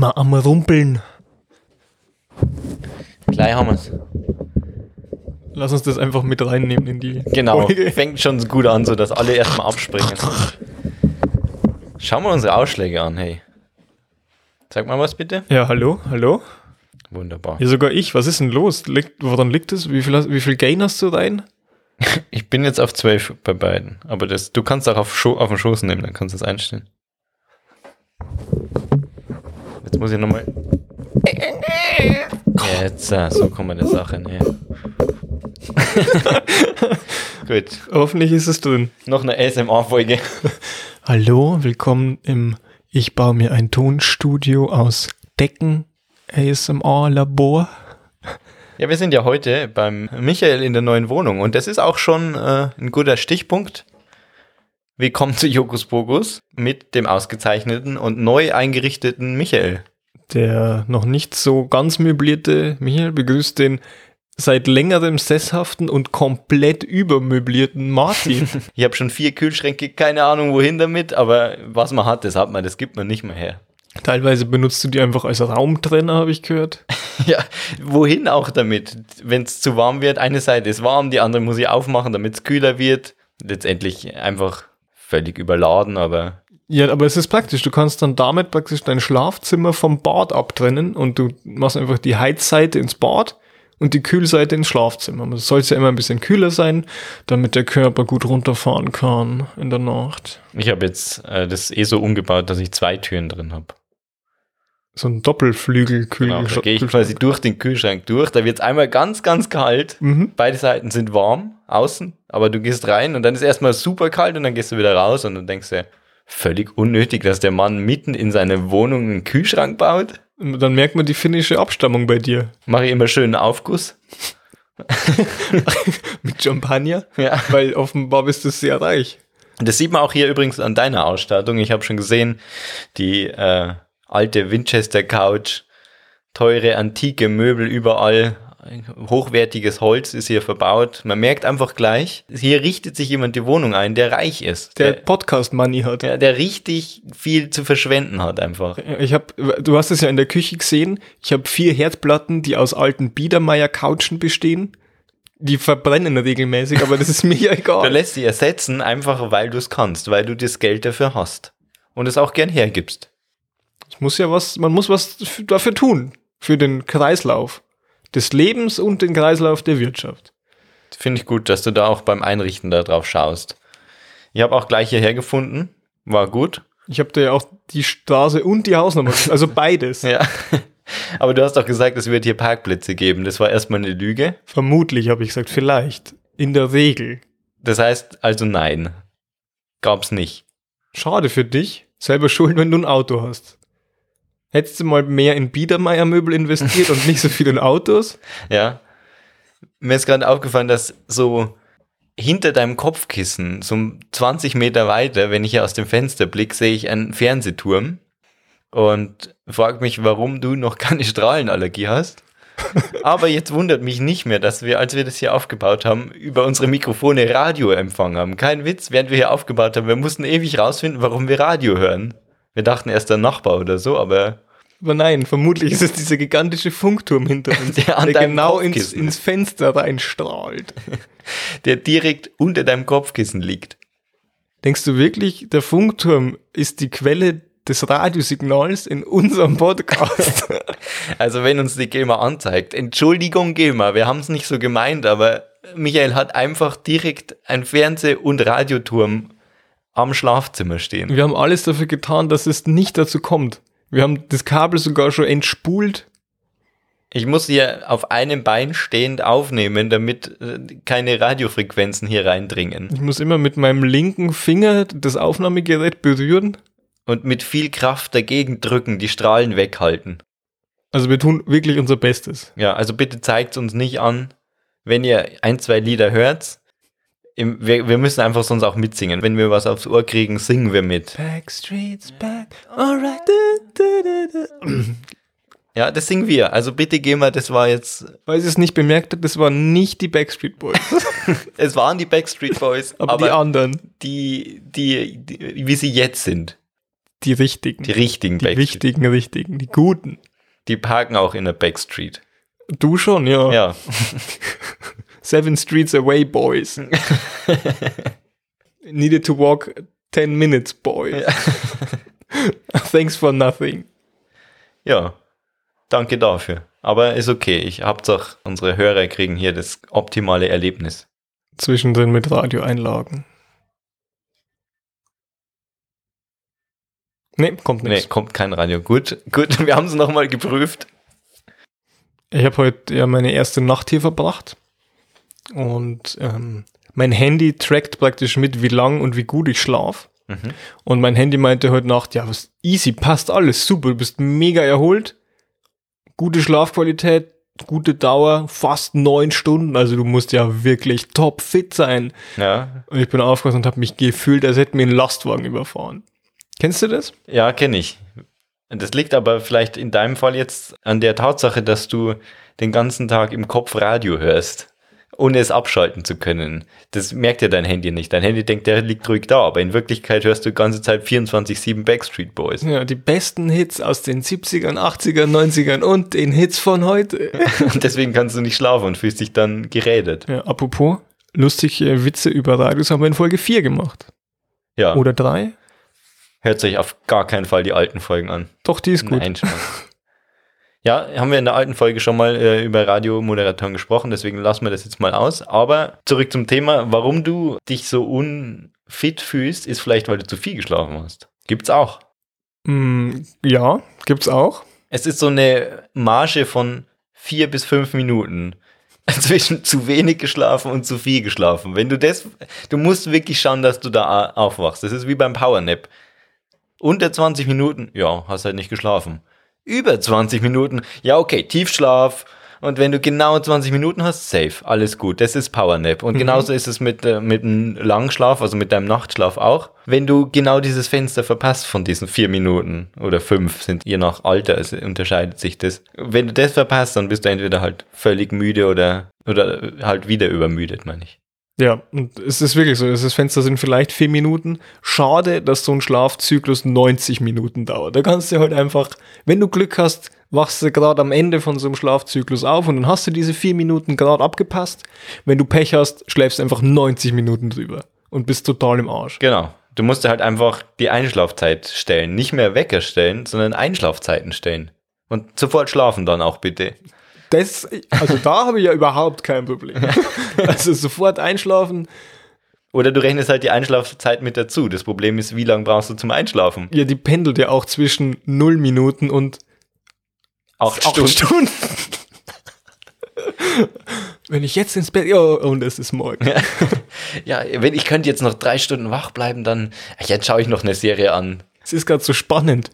immer am Rumpeln. Gleich haben wir's. Lass uns das einfach mit reinnehmen in die Genau, Folge. fängt schon gut an, so dass alle erstmal abspringen. Schauen wir unsere Ausschläge an, hey. Sag mal was bitte. Ja, hallo, hallo. Wunderbar. Ja, sogar ich. Was ist denn los? Liegt, woran liegt es? Wie viel, hast- wie viel Gain hast du rein? Ich bin jetzt auf 12 bei beiden. Aber das, du kannst auch auf, Scho auf den Schoß nehmen, dann kannst du es einstellen. Jetzt muss ich nochmal. Jetzt, äh, so kommen wir der Sache näher. Gut, Hoffentlich ist es drin. noch eine ASMR-Folge. Hallo, willkommen im Ich baue mir ein Tonstudio aus Decken ASMR Labor. Ja, wir sind ja heute beim Michael in der neuen Wohnung und das ist auch schon äh, ein guter Stichpunkt. Willkommen zu Jokus Pokus mit dem ausgezeichneten und neu eingerichteten Michael. Der noch nicht so ganz möblierte Michael begrüßt den seit längerem sesshaften und komplett übermöblierten Martin. Ich habe schon vier Kühlschränke, keine Ahnung wohin damit, aber was man hat, das hat man, das gibt man nicht mehr her. Teilweise benutzt du die einfach als Raumtrenner, habe ich gehört. Ja, wohin auch damit? Wenn es zu warm wird, eine Seite ist warm, die andere muss ich aufmachen, damit es kühler wird. Letztendlich einfach völlig überladen, aber Ja, aber es ist praktisch. Du kannst dann damit praktisch dein Schlafzimmer vom Bad abtrennen und du machst einfach die Heizseite ins Bad und die Kühlseite ins Schlafzimmer. Es soll ja immer ein bisschen kühler sein, damit der Körper gut runterfahren kann in der Nacht. ich habe jetzt äh, das eh so umgebaut, dass ich zwei Türen drin habe. So ein Doppelflügel Genau, da gehe ich quasi durch den Kühlschrank durch. Da wird es einmal ganz, ganz kalt. Mhm. Beide Seiten sind warm, außen, aber du gehst rein und dann ist erstmal super kalt und dann gehst du wieder raus und dann denkst du, völlig unnötig, dass der Mann mitten in seine Wohnung einen Kühlschrank baut. Dann merkt man die finnische Abstammung bei dir. Mache ich immer schönen Aufguss. Mit Champagner, Ja. weil offenbar bist du sehr reich. Das sieht man auch hier übrigens an deiner Ausstattung. Ich habe schon gesehen, die äh, alte Winchester Couch, teure antike Möbel überall, hochwertiges Holz ist hier verbaut. Man merkt einfach gleich, hier richtet sich jemand die Wohnung ein, der reich ist. Der Der, Podcast-Money hat. der, der richtig viel zu verschwenden hat einfach. Ich habe, du hast es ja in der Küche gesehen. Ich habe vier Herdplatten, die aus alten Biedermeier-Couchen bestehen. Die verbrennen regelmäßig, aber das ist mir ja Du egal. lässt sie ersetzen, einfach weil du es kannst, weil du das Geld dafür hast. Und es auch gern hergibst. Ich muss ja was, man muss was dafür tun. Für den Kreislauf des Lebens und den Kreislauf der Wirtschaft. Finde ich gut, dass du da auch beim Einrichten da drauf schaust. Ich habe auch gleich hierher gefunden. War gut. Ich habe da ja auch die Straße und die Hausnummer, also beides. Ja. Aber du hast doch gesagt, es wird hier Parkplätze geben. Das war erstmal eine Lüge. Vermutlich habe ich gesagt, vielleicht. In der Regel. Das heißt also nein. Gab's nicht. Schade für dich. Selber schuld, wenn du ein Auto hast. Hättest du mal mehr in Biedermeier-Möbel investiert und nicht so viel in Autos? Ja. Mir ist gerade aufgefallen, dass so hinter deinem Kopfkissen, so 20 Meter weiter, wenn ich hier aus dem Fenster blicke, sehe ich einen Fernsehturm und frage mich, warum du noch keine Strahlenallergie hast. Aber jetzt wundert mich nicht mehr, dass wir, als wir das hier aufgebaut haben, über unsere Mikrofone Radio empfangen haben. Kein Witz, während wir hier aufgebaut haben. Wir mussten ewig rausfinden, warum wir Radio hören. Wir dachten erst der Nachbar oder so, aber Aber nein, vermutlich ist es dieser gigantische Funkturm hinter uns, Der der, genau ins, ins Fenster reinstrahlt. der direkt unter deinem Kopfkissen liegt. Denkst du wirklich, der Funkturm ist die Quelle des Radiosignals in unserem Podcast? Also wenn uns die GEMA anzeigt, Entschuldigung GEMA, wir haben es nicht so gemeint, aber Michael hat einfach direkt ein Fernseh- und Radioturm am Schlafzimmer stehen. Wir haben alles dafür getan, dass es nicht dazu kommt. Wir haben das Kabel sogar schon entspult. Ich muss hier auf einem Bein stehend aufnehmen, damit äh, keine Radiofrequenzen hier reindringen. Ich muss immer mit meinem linken Finger das Aufnahmegerät berühren. Und mit viel Kraft dagegen drücken, die Strahlen weghalten. Also wir tun wirklich unser Bestes. Ja, also bitte zeigt uns nicht an, wenn ihr ein, zwei Lieder hört. Wir, wir müssen einfach sonst auch mitsingen. Wenn wir was aufs Ohr kriegen, singen wir mit. Backstreet's back, alright. Ja, das singen wir. Also bitte geh mal, das war jetzt, Weil sie es nicht bemerkt hat, das waren nicht die Backstreet Boys, es waren die Backstreet Boys, aber, aber, die anderen. die, die, die, wie sie jetzt sind. Die richtigen. Die richtigen Die Backstreet. wichtigen, richtigen, die guten. Die parken auch in der Backstreet. Du schon, ja. Ja. Seven Streets Away, Boys. Needed to walk 10 minutes, boys. Thanks for nothing. Ja. Danke dafür. Aber ist okay. Ich Hauptsache, unsere Hörer kriegen hier das optimale Erlebnis. Zwischendrin mit Radioeinlagen. Nee, kommt Nee, nichts. kommt kein Radio. Gut, gut, wir haben es nochmal geprüft. Ich habe heute ja meine erste Nacht hier verbracht. Und ähm, mein Handy trackt praktisch mit, wie lang und wie gut ich schlaf. Mhm. Und mein Handy meinte heute Nacht, ja, was easy, passt alles, super, du bist mega erholt. Gute Schlafqualität, gute Dauer, fast neun Stunden. Also du musst ja wirklich top fit sein. Ja, Und ich bin aufgewacht und habe mich gefühlt, als hätte mir ein Lastwagen überfahren. Kennst du das? ja kenne ich. Das liegt aber vielleicht in deinem Fall jetzt an der Tatsache, dass du den ganzen Tag im Kopf Radio hörst, ohne es abschalten zu können. Das merkt ja dein Handy nicht. Dein Handy denkt, der liegt ruhig da, aber in Wirklichkeit hörst du die ganze Zeit 24-7 Backstreet Boys. Ja, die besten Hits aus den 70ern, 80ern, 90ern und den Hits von heute. Und deswegen kannst du nicht schlafen und fühlst dich dann gerädet. Ja, apropos, lustige Witze über Radios haben wir in Folge 4 gemacht. Ja, Oder 3? hört sich auf gar keinen Fall die alten Folgen an. Doch, die ist gut. Nein. Ja, haben wir in der alten Folge schon mal äh, über Radiomoderatoren gesprochen, deswegen lassen wir das jetzt mal aus. Aber zurück zum Thema, warum du dich so unfit fühlst, ist vielleicht, weil du zu viel geschlafen hast. Gibt's auch. Mm, ja, gibt's auch. Es ist so eine Marge von vier bis fünf Minuten zwischen zu wenig geschlafen und zu viel geschlafen. Wenn du das, du musst wirklich schauen, dass du da aufwachst. Das ist wie beim Powernap. Unter 20 Minuten, ja, hast halt nicht geschlafen. Über 20 Minuten, ja, okay, Tiefschlaf. Und wenn du genau 20 Minuten hast, safe, alles gut. Das ist Powernap. Und genauso ist es mit, äh, mit einem Langschlaf, also mit deinem Nachtschlaf auch. Wenn du genau dieses Fenster verpasst von diesen vier Minuten oder fünf, sind je nach Alter, es unterscheidet sich das. Wenn du das verpasst, dann bist du entweder halt völlig müde oder, oder halt wieder übermüdet, meine ich. Ja, und es ist wirklich so. Das Fenster sind vielleicht vier Minuten. Schade, dass so ein Schlafzyklus 90 Minuten dauert. Da kannst du halt einfach, wenn du Glück hast, wachst du gerade am Ende von so einem Schlafzyklus auf und dann hast du diese vier Minuten gerade abgepasst. Wenn du Pech hast, schläfst du einfach 90 Minuten drüber und bist total im Arsch. Genau. Du musst dir halt einfach die Einschlafzeit stellen. Nicht mehr Wecker stellen, sondern Einschlafzeiten stellen. Und sofort schlafen dann auch bitte. Das, also da habe ich ja überhaupt kein Problem. Also sofort einschlafen. Oder du rechnest halt die Einschlafzeit mit dazu. Das Problem ist, wie lange brauchst du zum Einschlafen? Ja, die pendelt ja auch zwischen 0 Minuten und Acht acht Stunden. Stunden. Wenn ich jetzt ins Bett, ja, und es ist morgen. Ja, wenn ich könnte jetzt noch drei Stunden wach bleiben, dann ach, jetzt schaue ich noch eine Serie an. Es ist gerade so spannend.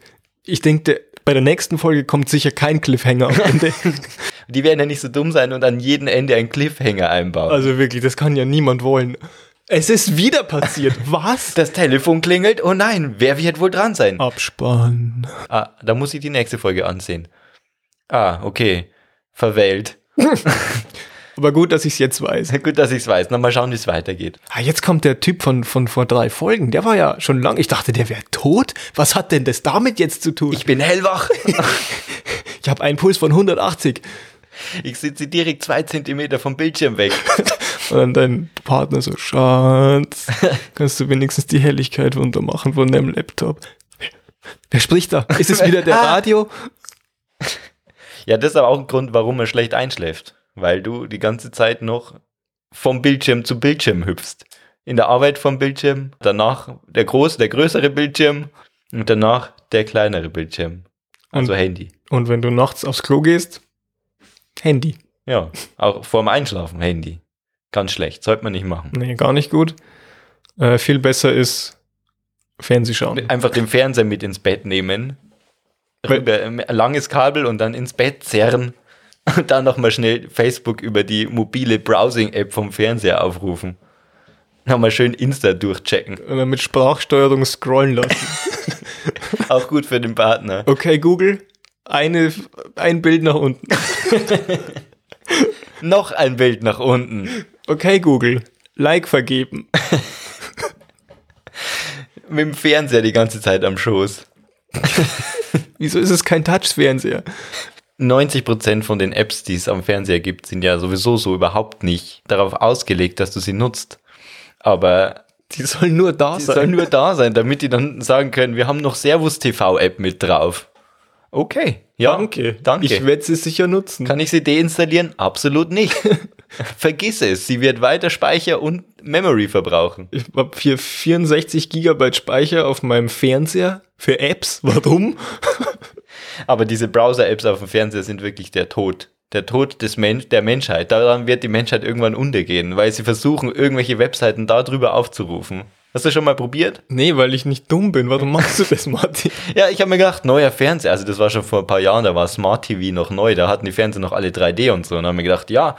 Ich denke, bei der nächsten Folge kommt sicher kein Cliffhanger am Ende. Die werden ja nicht so dumm sein und an jedem Ende einen Cliffhanger einbauen. Also wirklich, das kann ja niemand wollen. Es ist wieder passiert. Was? das Telefon klingelt. Oh nein, wer wird wohl dran sein? Abspann. Ah, da muss ich die nächste Folge ansehen. Ah, okay. Verwählt. Aber gut, dass ich es jetzt weiß. Gut, dass ich es weiß. Na, mal schauen, wie es weitergeht. Ah, jetzt kommt der Typ von, von vor drei Folgen. Der war ja schon lang. Ich dachte, der wäre tot. Was hat denn das damit jetzt zu tun? Ich bin hellwach. Ich habe einen Puls von 180. Ich sitze direkt zwei Zentimeter vom Bildschirm weg. Und dann dein Partner so, Schatz, kannst du wenigstens die Helligkeit runter machen von deinem Laptop? Wer spricht da? Ist es wieder der Ah. Radio? Ja, das ist aber auch ein Grund, warum man schlecht einschläft. Weil du die ganze Zeit noch vom Bildschirm zu Bildschirm hüpfst. In der Arbeit vom Bildschirm, danach der große, der größere Bildschirm und danach der kleinere Bildschirm. Also Und- Handy. Und wenn du nachts aufs Klo gehst, Handy. Ja, auch vorm Einschlafen Handy. Ganz schlecht, sollte man nicht machen. Nee, gar nicht gut. Äh, viel besser ist Fernseh schauen. Einfach den Fernseher mit ins Bett nehmen, rüber, ein langes Kabel und dann ins Bett zerren und dann nochmal schnell Facebook über die mobile Browsing-App vom Fernseher aufrufen. Nochmal schön Insta durchchecken. Und dann mit Sprachsteuerung scrollen lassen. Auch gut für den Partner. Okay, Google, eine, ein Bild nach unten. Noch ein Bild nach unten. Okay, Google, Like vergeben. Mit dem Fernseher die ganze Zeit am Schoß. Wieso ist es kein Touch-Fernseher? 90% von den Apps, die es am Fernseher gibt, sind ja sowieso so überhaupt nicht darauf ausgelegt, dass du sie nutzt. Aber Die sollen nur da die sollen nur da sein, damit die dann sagen können, wir haben noch Servus TV App mit drauf. Okay. Ja, danke. danke. Ich werde sie sicher nutzen. Kann ich sie deinstallieren? Absolut nicht. Vergiss es. Sie wird weiter Speicher und Memory verbrauchen. Ich habe hier 64 Gigabyte Speicher auf meinem Fernseher für Apps. Warum? Aber diese Browser-Apps auf dem Fernseher sind wirklich der Tod. Der Tod des Men der Menschheit. Daran wird die Menschheit irgendwann untergehen, weil sie versuchen, irgendwelche Webseiten darüber aufzurufen. Hast du schon mal probiert? Nee, weil ich nicht dumm bin. Warum machst du das, Martin? Ja, ich habe mir gedacht, neuer Fernseher. Also das war schon vor ein paar Jahren, da war Smart TV noch neu. Da hatten die Fernseher noch alle 3D und so. Und habe mir gedacht, ja,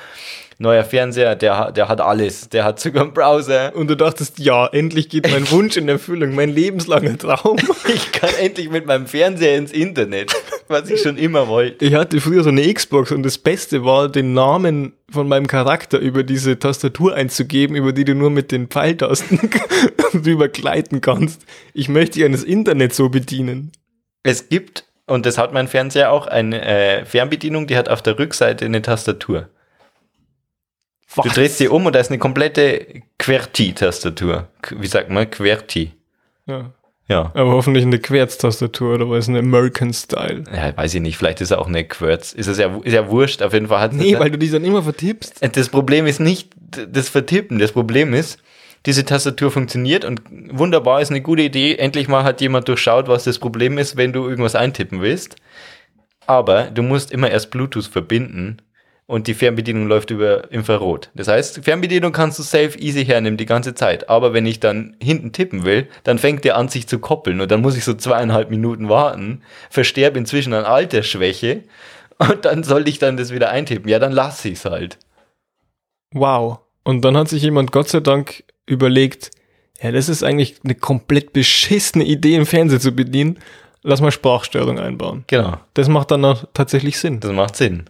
neuer Fernseher, der, hat- der hat alles. Der hat sogar einen Browser. Und du dachtest, ja, endlich geht mein Wunsch in Erfüllung, mein lebenslanger Traum. Ich kann endlich mit meinem Fernseher ins Internet, was ich schon immer wollte. Ich hatte früher so eine Xbox und das Beste war, den Namen von meinem Charakter über diese Tastatur einzugeben, über die du nur mit den Pfeiltasten drüber gleiten kannst. Ich möchte ja das Internet so bedienen. Es gibt, und das hat mein Fernseher auch, eine äh, Fernbedienung, die hat auf der Rückseite eine Tastatur. Du Was? drehst sie um und da ist eine komplette QWERTY-Tastatur. Wie sagt man? QWERTY. Ja. Ja. Aber hoffentlich eine Querztastatur oder was, eine American Style. ja. Weiß ich nicht, vielleicht ist er auch eine QWERTZ. Ist es ja, ist ja wurscht, auf jeden Fall hat Nee, weil du die dann immer vertippst. Das Problem ist nicht das Vertippen, das Problem ist, diese Tastatur funktioniert und wunderbar ist eine gute Idee. Endlich mal hat jemand durchschaut, was das Problem ist, wenn du irgendwas eintippen willst. Aber du musst immer erst Bluetooth verbinden und die Fernbedienung läuft über Infrarot. Das heißt, Fernbedienung kannst du safe easy hernehmen die ganze Zeit. Aber wenn ich dann hinten tippen will, dann fängt der an sich zu koppeln und dann muss ich so zweieinhalb Minuten warten, versterbe inzwischen an Altersschwäche und dann soll ich dann das wieder eintippen. Ja, dann lasse ich es halt. Wow. Und dann hat sich jemand Gott sei Dank überlegt, ja, das ist eigentlich eine komplett beschissene Idee, im Fernsehen zu bedienen. Lass mal Sprachsteuerung einbauen. Genau. Das macht dann auch tatsächlich Sinn. Das macht Sinn.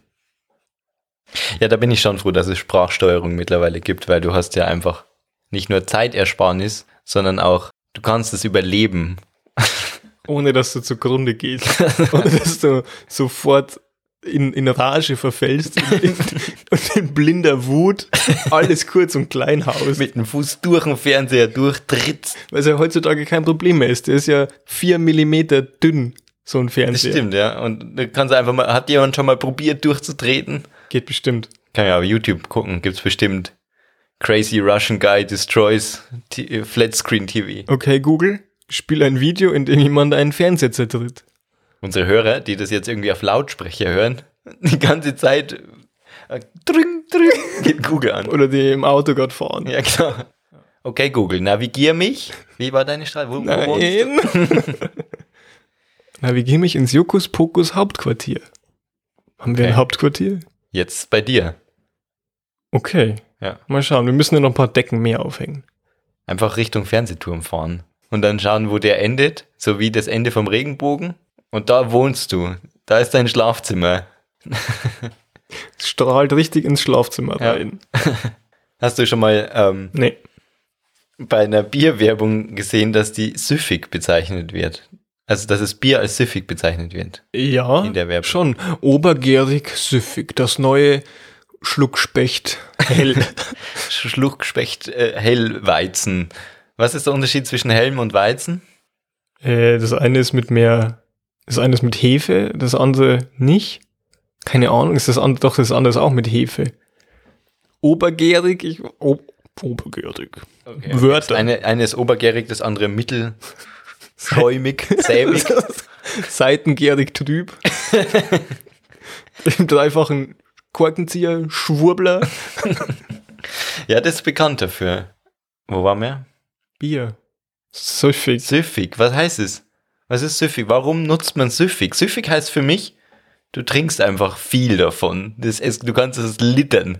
Ja, da bin ich schon froh, dass es Sprachsteuerung mittlerweile gibt, weil du hast ja einfach nicht nur Zeitersparnis, sondern auch, du kannst es überleben. Ohne dass du zugrunde gehst. Ohne dass du sofort in, in Rage verfällst und in blinder Wut alles kurz und klein haust. Mit dem Fuß durch den Fernseher durchtrittst. Weil es ja heutzutage kein Problem mehr ist. Der ist ja vier Millimeter dünn, so ein Das Fernseher. stimmt, ja. Und da kannst du einfach mal, hat jemand schon mal probiert durchzutreten? Geht bestimmt. Kann ja auf YouTube gucken, gibt's bestimmt. Crazy Russian Guy Destroys T Flat Screen TV. Okay, Google, spiel ein Video, in dem jemand einen Fernseher zertritt. Unsere Hörer, die das jetzt irgendwie auf Lautsprecher hören, die ganze Zeit äh, drüng, drüng, geht Google an. Oder die im Auto gerade fahren. Ja, klar. Okay, Google, navigier mich. Wie war deine Straße? Nein. Navigier mich ins Jokus Pokus Hauptquartier. Haben wir Okay. ein Hauptquartier? Jetzt bei dir. Okay. Ja. Mal schauen, wir müssen ja noch ein paar Decken mehr aufhängen. Einfach Richtung Fernsehturm fahren. Und dann schauen, wo der endet. So wie das Ende vom Regenbogen. Und da wohnst du. Da ist dein Schlafzimmer. Es strahlt richtig ins Schlafzimmer Ja. rein. Hast du schon mal ähm, Nee. bei einer Bierwerbung gesehen, dass die süffig bezeichnet wird? Also, dass das Bier als süffig bezeichnet wird. Ja, In der Werbung. schon. Obergärig, süffig. Das neue Schluckspecht. Hell. Schluckspecht, äh, Hellweizen. Was ist der Unterschied zwischen Helm und Weizen? äh, das eine ist mit mehr, das eine ist mit Hefe, das andere nicht. Keine Ahnung, ist das andere, doch das andere ist auch mit Hefe. Obergärig, ich, o, obergärig. Wörter. Das eine, eine ist obergärig, das andere mittelschäumig, sämig. Seitengärig trüb. Im dreifachen Korkenzieher, Schwurbler, Ja, das ist bekannt dafür. Wo waren wir? Bier. Süffig. Süffig, was heißt es? Was ist süffig? Warum nutzt man süffig? Süffig heißt für mich, du trinkst einfach viel davon. Das ist, du kannst es littern.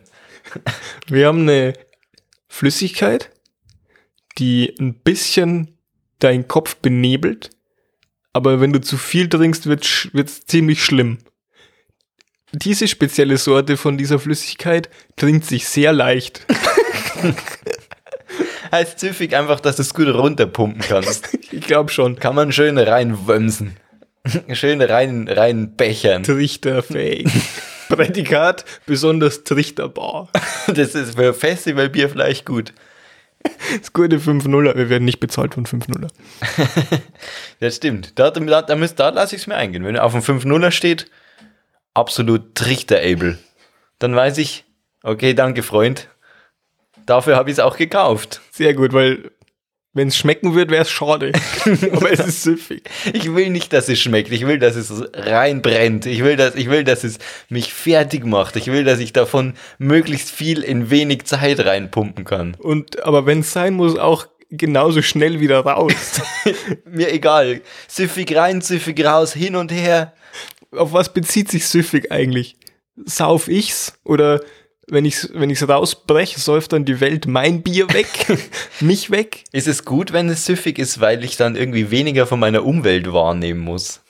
Wir haben eine Flüssigkeit, die ein bisschen deinen Kopf benebelt, aber wenn du zu viel trinkst, wird es ziemlich schlimm. Diese spezielle Sorte von dieser Flüssigkeit trinkt sich sehr leicht. Heißt süffig einfach, dass du es gut runterpumpen kannst. Ich glaube schon. Kann man schön reinwömsen. Schön rein, rein bechern. Trichterfähig. Prädikat besonders trichterbar. Das ist für Festivalbier vielleicht gut. Das gute 5-0er. Wir werden nicht bezahlt von 5-0er. Das stimmt. Da, da, da, müsst- da lasse ich es mir eingehen. Wenn auf dem 5-0er steht, absolut trichterable, dann weiß ich, okay, danke, Freund. Dafür habe ich es auch gekauft. Sehr gut, weil wenn es schmecken wird, wäre es schade. Aber es ist süffig. Ich will nicht, dass es schmeckt. Ich will, dass es reinbrennt. Ich will, dass, ich will, dass es mich fertig macht. Ich will, dass ich davon möglichst viel in wenig Zeit reinpumpen kann. Und, aber wenn es sein muss, auch genauso schnell wieder raus. Mir egal. Süffig rein, süffig raus, hin und her. Auf was bezieht sich süffig eigentlich? Sauf ich's? Oder wenn ich's, wenn ich's rausbreche, säuft dann die Welt mein Bier weg? mich weg? Ist es gut, wenn es süffig ist, weil ich dann irgendwie weniger von meiner Umwelt wahrnehmen muss?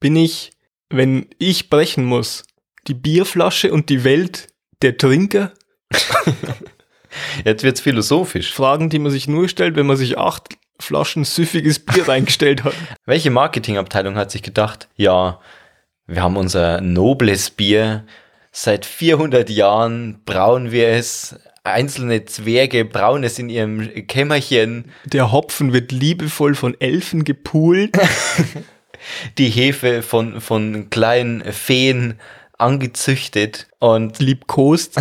Bin ich, wenn ich brechen muss, die Bierflasche und die Welt der Trinker? Jetzt wird's philosophisch. Fragen, die man sich nur stellt, wenn man sich acht Flaschen süffiges Bier reingestellt hat. Welche Marketingabteilung hat sich gedacht, ja, wir haben unser nobles Bier, seit 400 Jahren brauen wir es, einzelne Zwerge brauen es in ihrem Kämmerchen, Der Hopfen wird liebevoll von Elfen gepult. die Hefe von, von kleinen Feen angezüchtet und liebkost.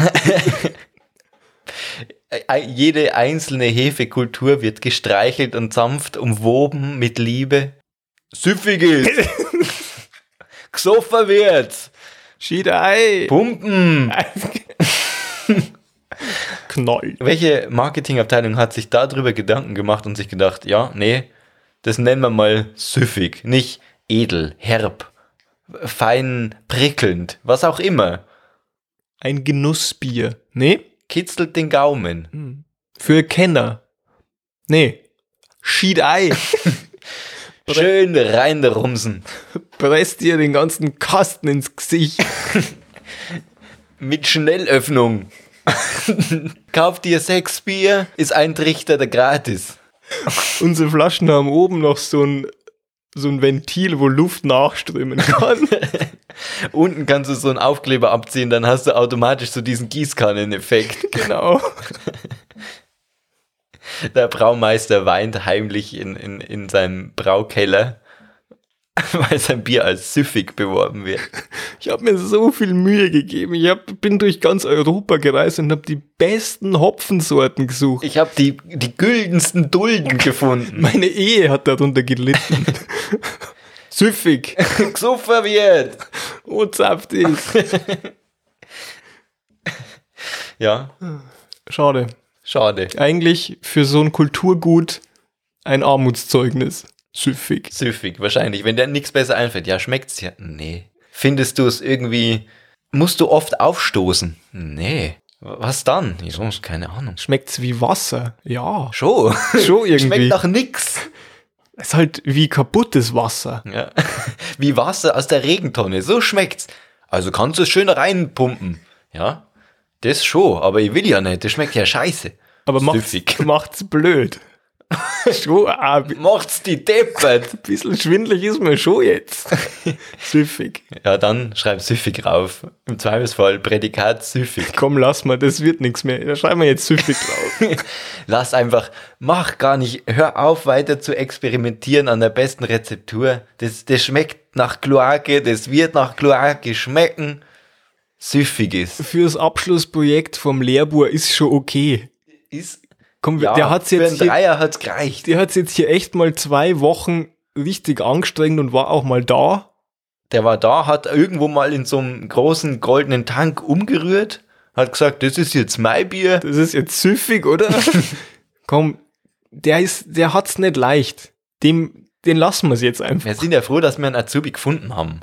jede einzelne Hefekultur wird gestreichelt und sanft umwoben mit Liebe. Süffiges! Gesoffen wird! Schiedei. Pumpen! Knoll. Welche Marketingabteilung hat sich darüber Gedanken gemacht und sich gedacht, ja, nee, das nennen wir mal süffig, nicht edel, herb, fein, prickelnd, was auch immer. Ein Genussbier. Nee? Kitzelt den Gaumen. Für Kenner. Nee. Schiedei. Schön reinrumsen. Presst dir den ganzen Kasten ins Gesicht. Mit Schnellöffnung. Kauf dir sechs Bier, ist ein Trichter der gratis. Unsere Flaschen haben oben noch so ein, so ein Ventil, wo Luft nachströmen kann. Unten kannst du so einen Aufkleber abziehen, dann hast du automatisch so diesen Gießkanneneffekt. genau. Der Braumeister weint heimlich in, in, in seinem Braukeller, weil sein Bier als süffig beworben wird. Ich habe mir so viel Mühe gegeben. Ich hab, bin durch ganz Europa gereist und habe die besten Hopfensorten gesucht. Ich habe die, die güldensten Dulden gefunden. Meine Ehe hat darunter gelitten. Süffig. Gesoffen wird. Und saftig. Ja, Schade. Schade. Eigentlich für so ein Kulturgut ein Armutszeugnis. Süffig. Süffig, wahrscheinlich. Wenn dir nichts besser einfällt, ja, schmeckt's ja. Nee. Findest du es irgendwie, musst du oft aufstoßen? Nee. Was dann? Wieso? Keine Ahnung. Schmeckt's wie Wasser? Ja. Schon. Schon irgendwie. Schmeckt nach nix. Es ist halt wie kaputtes Wasser. Ja. Wie Wasser aus der Regentonne. So schmeckt's. Also kannst du es schön reinpumpen. Ja. Das schon, aber ich will ja nicht. Das schmeckt ja scheiße. Aber macht's, macht's blöd. schon ein Macht's die deppert. bisschen schwindelig ist mir schon jetzt. Süffig. Ja, dann schreib süffig rauf. Im Zweifelsfall Prädikat süffig. Komm, lass mal, das wird nichts mehr. Da schreiben wir jetzt süffig drauf. Lass einfach, mach gar nicht, hör auf weiter zu experimentieren an der besten Rezeptur. Das, das schmeckt nach Kloake, das wird nach Kloake schmecken. Süffig ist. Fürs Abschlussprojekt vom Lehrbuhr ist schon okay. ist Komm, ja, der hat's für jetzt einen hier, Dreier hat's gereicht. der hat's jetzt hier echt mal zwei Wochen richtig angestrengt und war auch mal da. Der war da, hat irgendwo mal in so einem großen goldenen Tank umgerührt, hat gesagt, das ist jetzt mein Bier. Das ist jetzt süffig, oder? Komm, der ist, der hat's nicht leicht. Dem, den lassen wir's jetzt einfach. Wir sind ja froh, dass wir einen Azubi gefunden haben.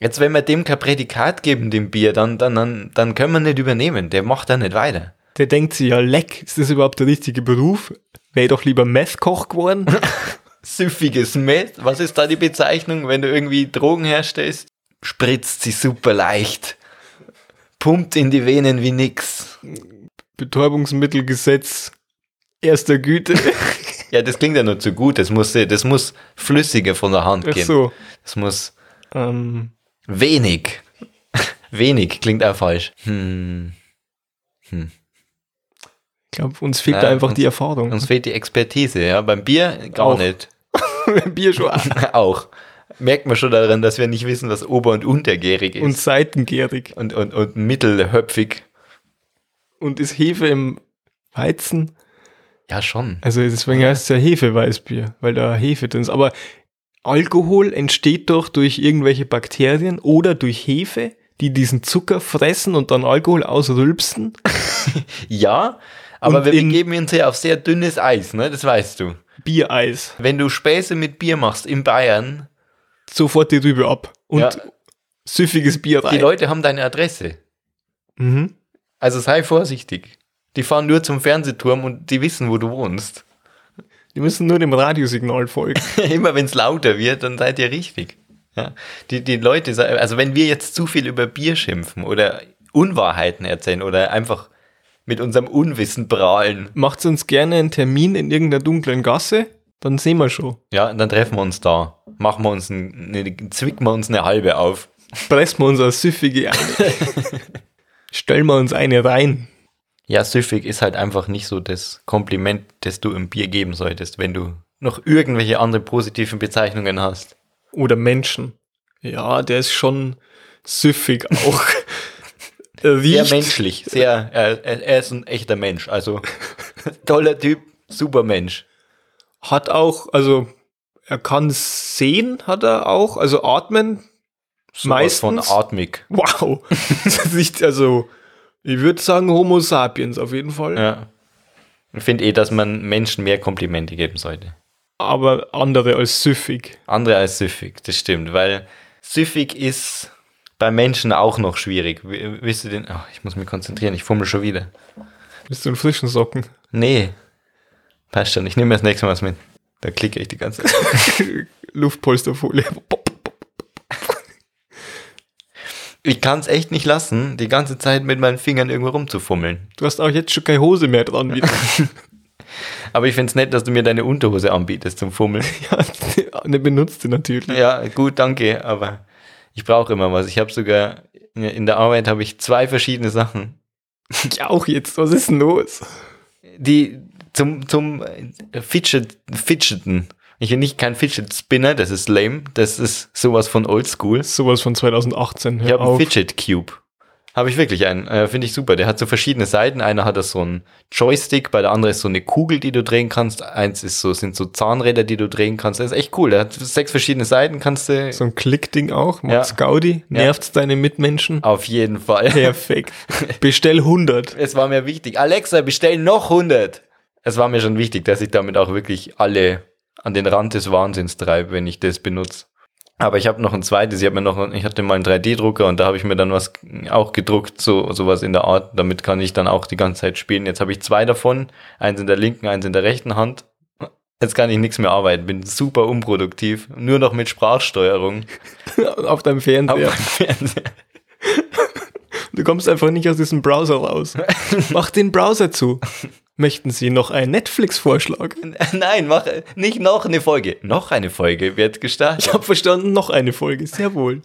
Jetzt, wenn wir dem kein Prädikat geben, dem Bier, dann, dann, dann, dann können wir nicht übernehmen. Der macht da nicht weiter. Der denkt sich ja, leck, ist das überhaupt der richtige Beruf? Wäre doch lieber Meth-Koch geworden. Süffiges Meth. Was ist da die Bezeichnung, wenn du irgendwie Drogen herstellst? Spritzt sie super leicht. Pumpt in die Venen wie nix. Betäubungsmittelgesetz erster Güte. Ja, das klingt ja nur zu gut. Das muss, das muss flüssiger von der Hand Ach gehen. so. Das muss Ähm, wenig. wenig klingt auch falsch. Hm. ich glaube, uns fehlt da einfach uns- die Erfahrung. Uns fehlt die Expertise, ja. Beim Bier gar Auch. nicht. Bier schon auch. Merkt man schon daran, dass wir nicht wissen, was ober- und untergärig ist. und seitengärig. und, und, und mittelhöpfig. Und ist Hefe im Weizen? Ja, schon. Also deswegen heißt es ja Hefeweißbier, weil da Hefe drin ist. Aber Alkohol entsteht doch durch irgendwelche Bakterien oder durch Hefe, die diesen Zucker fressen und dann Alkohol ausrülpsen. Ja, aber wir begeben uns ja auf sehr dünnes Eis, ne? Das weißt du. Biereis. Wenn du Späße mit Bier machst in Bayern, Sofort die Rübe ab. Und Ja. süffiges Bier die rein. Leute haben deine Adresse. Mhm. Also sei vorsichtig. Die fahren nur zum Fernsehturm und die wissen, wo du wohnst. Die müssen nur dem Radiosignal folgen. Immer wenn es lauter wird, dann seid ihr richtig. Ja? Die, die Leute, also wenn wir jetzt zu viel über Bier schimpfen oder Unwahrheiten erzählen oder einfach mit unserem Unwissen prahlen, Macht uns gerne einen Termin in irgendeiner dunklen Gasse, dann sehen wir schon. ja, dann treffen wir uns da. Machen wir uns ein, eine, zwicken wir uns eine halbe auf. Pressen wir uns eine süffige eine. Stellen wir uns eine rein. Ja, süffig ist halt einfach nicht so das Kompliment, das du im Bier geben solltest, wenn du noch irgendwelche andere positiven Bezeichnungen hast. Oder Menschen. Ja, der ist schon süffig auch. Sehr menschlich, sehr, er, er ist ein echter Mensch, also toller Typ, super Mensch. hat auch, also er kann sehen, hat er auch, also atmen. Von Meistens. atmig. Wow. Das ist nicht, also ich würde sagen Homo sapiens auf jeden Fall. Ja. Ich finde eh, dass man Menschen mehr Komplimente geben sollte. Aber andere als süffig. Andere als süffig, das stimmt, weil süffig ist bei Menschen auch noch schwierig. Willst du den, ach, ich muss mich konzentrieren, ich fummel schon wieder. Bist du in frischen Socken? Nee, passt schon, ich nehme das nächste Mal was mit. Da klicke ich die ganze Zeit. Luftpolsterfolie. Ich kann es echt nicht lassen, die ganze Zeit mit meinen Fingern irgendwo rumzufummeln. Du hast auch jetzt schon keine Hose mehr dran wieder. Aber ich finde es nett, dass du mir deine Unterhose anbietest zum Fummeln. ja, eine benutzte natürlich. Ja, gut, danke, aber ich brauche immer was. Ich habe sogar, in der Arbeit habe ich zwei verschiedene Sachen, Ich auch jetzt. Was ist denn los? die zum, zum Fidget, Fidgeten. Ich bin nicht kein Fidget Spinner, das ist lame, das ist sowas von oldschool. Sowas von 2018. Ich Hör habe einen. Fidget Cube. Habe ich wirklich einen. Äh, Finde ich super. Der hat so verschiedene Seiten. Einer hat das so einen Joystick, bei der andere ist so eine Kugel, die du drehen kannst. Eins ist so, sind so Zahnräder, die du drehen kannst. Das ist echt cool. Der hat sechs verschiedene Seiten, kannst du So ein Klickding auch. Ja. Max Gaudi. Nervt's deine Mitmenschen? auf jeden Fall. Perfekt. Bestell 100. Es war mir wichtig. Alexa, bestell noch 100. Es war mir schon wichtig, dass ich damit auch wirklich alle an den Rand des Wahnsinns treibe, wenn ich das benutze. Aber ich habe noch ein zweites. Ich habe mir noch, ich hatte mal einen 3D-Drucker und da habe ich mir dann was auch gedruckt, so sowas in der Art. Damit kann ich dann auch die ganze Zeit spielen. Jetzt habe ich zwei davon, eins in der linken, eins in der rechten Hand. Jetzt kann ich nichts mehr arbeiten, bin super unproduktiv, nur noch mit Sprachsteuerung Auf deinem auf Fernseher. meinem Fernseher. Du kommst einfach nicht aus diesem Browser raus. Mach den Browser zu. Möchten Sie noch einen Netflix-Vorschlag? Nein, mach nicht noch eine Folge. Noch eine Folge wird gestartet. Ich habe verstanden, noch eine Folge. Sehr wohl.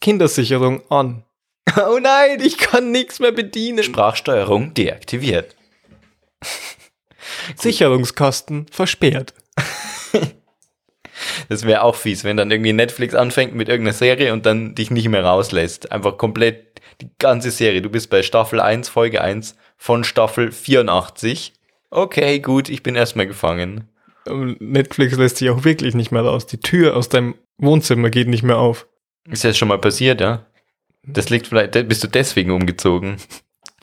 Kindersicherung an. Oh nein, Ich kann nichts mehr bedienen. Sprachsteuerung deaktiviert. Sicherungskasten versperrt. Das wäre auch fies, wenn dann irgendwie Netflix anfängt mit irgendeiner Serie und dann dich nicht mehr rauslässt. Einfach komplett die ganze Serie. Du bist bei Staffel 1, Folge 1 von Staffel 84. Okay, gut, ich bin erstmal gefangen. Aber Netflix lässt sich auch wirklich nicht mehr raus. Die Tür aus deinem Wohnzimmer geht nicht mehr auf. Ist das schon mal passiert, ja? Das liegt vielleicht, bist du deswegen umgezogen?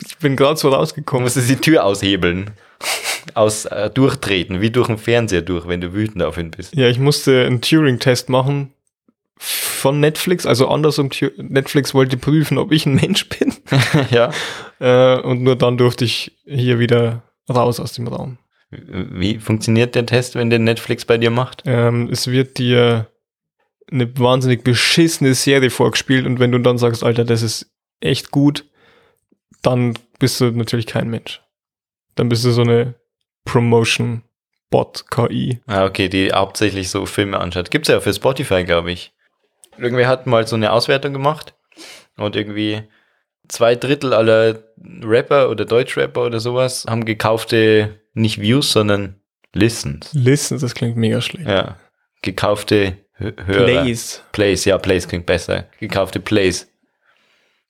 Ich bin gerade so Du rausgekommen. musstest die Tür aushebeln. Aus, äh, durchtreten, wie durch den Fernseher durch, wenn du wütend auf ihn bist. Ja, ich musste einen Turing-Test machen von Netflix. Also andersrum, Netflix wollte prüfen, ob ich ein Mensch bin. ja. Äh, und nur dann durfte ich hier wieder raus aus dem Raum. Wie funktioniert der Test, wenn der Netflix bei dir macht? Ähm, es wird dir eine wahnsinnig beschissene Serie vorgespielt und wenn du dann sagst, Alter, das ist echt gut, dann bist du natürlich kein Mensch. Dann bist du so eine Promotion Bot KI. Ah, okay, die hauptsächlich so Filme anschaut. Gibt's ja für Spotify, glaube ich. Irgendwer hat mal so eine Auswertung gemacht und irgendwie zwei Drittel aller Rapper oder Deutschrapper oder sowas haben gekaufte, nicht Views, sondern Listens. Listen, das klingt mega schlecht. Ja. Gekaufte Hö- Hörer. Plays. Plays, ja, Plays klingt besser. Gekaufte Plays.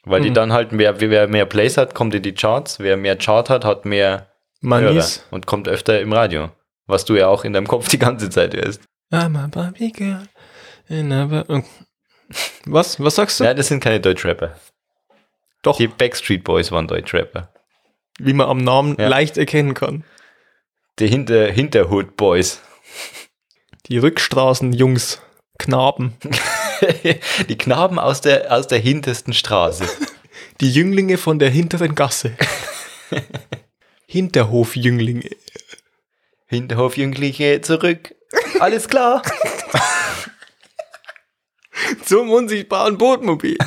Weil die Hm. dann halt mehr, wer mehr Plays hat, kommt in die Charts. Wer mehr Chart hat, hat mehr Hörer Moneys. und kommt öfter im Radio. Was du ja auch in deinem Kopf die ganze Zeit hörst. I'm a Barbie girl. in a Bar- Was? Was sagst du? Ja, das sind keine Deutschrapper. Doch, Die Backstreet Boys waren Deutschrapper. wie man am Namen Ja. leicht erkennen kann. Die Hinter Hinterhood Boys. Die Rückstraßenjungs, Knaben, die Knaben aus der, aus der hintersten Straße. die Jünglinge von der hinteren Gasse. Hinterhofjünglinge. Hinterhofjünglinge zurück. Alles klar. Zum unsichtbaren Bootmobil.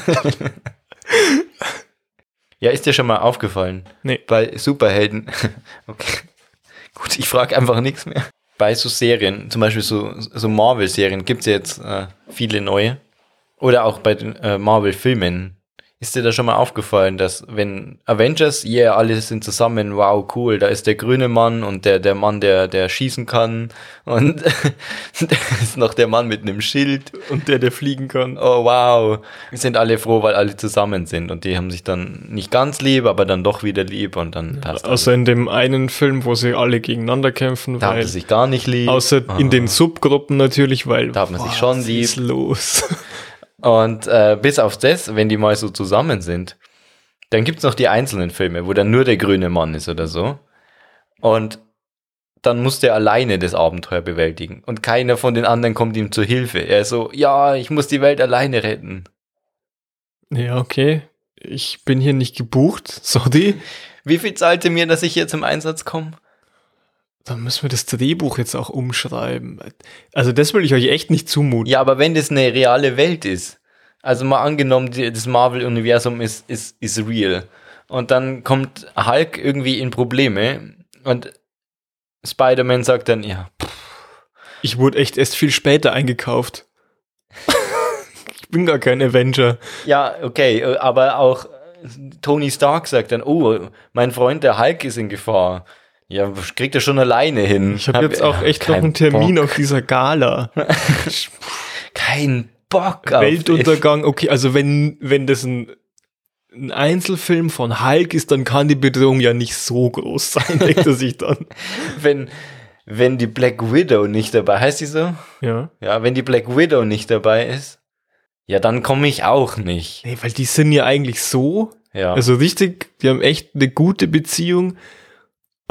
Ja, ist dir schon mal aufgefallen? Nee. Bei Superhelden. Okay. Gut, ich frage einfach nichts mehr. Bei so Serien, zum Beispiel so, so Marvel-Serien, gibt es ja jetzt äh, viele neue. Oder auch bei den äh, Marvel-Filmen. Ist dir da schon mal aufgefallen, dass wenn Avengers, yeah, alle sind zusammen, wow, cool, da ist der grüne Mann und der, der Mann, der, der schießen kann und da ist noch der Mann mit einem Schild Und der, der fliegen kann. oh wow, wir sind alle froh, weil alle zusammen sind und die haben sich dann nicht ganz lieb, aber dann doch wieder lieb und dann passt. Außer in dem einen Film, wo sie alle gegeneinander kämpfen, Da haben weil, sie sich gar nicht lieb. außer in Ah. den Subgruppen natürlich, weil Da hat man sich schon was lieb. ist los? Und äh, bis auf das, wenn die mal so zusammen sind, dann gibt's noch die einzelnen Filme, wo dann nur der grüne Mann ist oder so. Und dann muss der alleine das Abenteuer bewältigen. Und keiner von den anderen kommt ihm zur Hilfe. Er ist so, ja, ich muss die Welt alleine retten. ja, okay. Ich bin hier nicht gebucht, sorry. Wie viel zahlt ihr mir, dass ich hier zum Einsatz komme? Dann müssen wir das Drehbuch jetzt auch umschreiben. Also das will ich euch echt nicht zumuten. Ja, aber wenn das eine reale Welt ist, also mal angenommen, das Marvel-Universum ist, ist, ist real, und dann kommt Hulk irgendwie in Probleme und Spider-Man sagt dann, ja, Ich wurde echt erst viel später eingekauft. ich bin gar kein Avenger. ja, okay, äh, aber auch Tony Stark sagt dann, oh, mein Freund der Hulk ist in Gefahr. Ja, kriegt er schon alleine hin. Ich habe jetzt auch echt noch einen Termin Bock, auf dieser Gala. Kein Bock auf Weltuntergang, okay, also wenn, wenn das ein, ein Einzelfilm von Hulk ist, dann kann die Bedrohung ja nicht so groß sein, denkt er sich dann. Wenn, wenn die Black Widow nicht dabei, heißt die so? Ja. Ja, wenn die Black Widow nicht dabei ist, ja, dann komme ich auch nicht. Nee, weil die sind ja eigentlich so, Ja. also richtig, die haben echt eine gute Beziehung.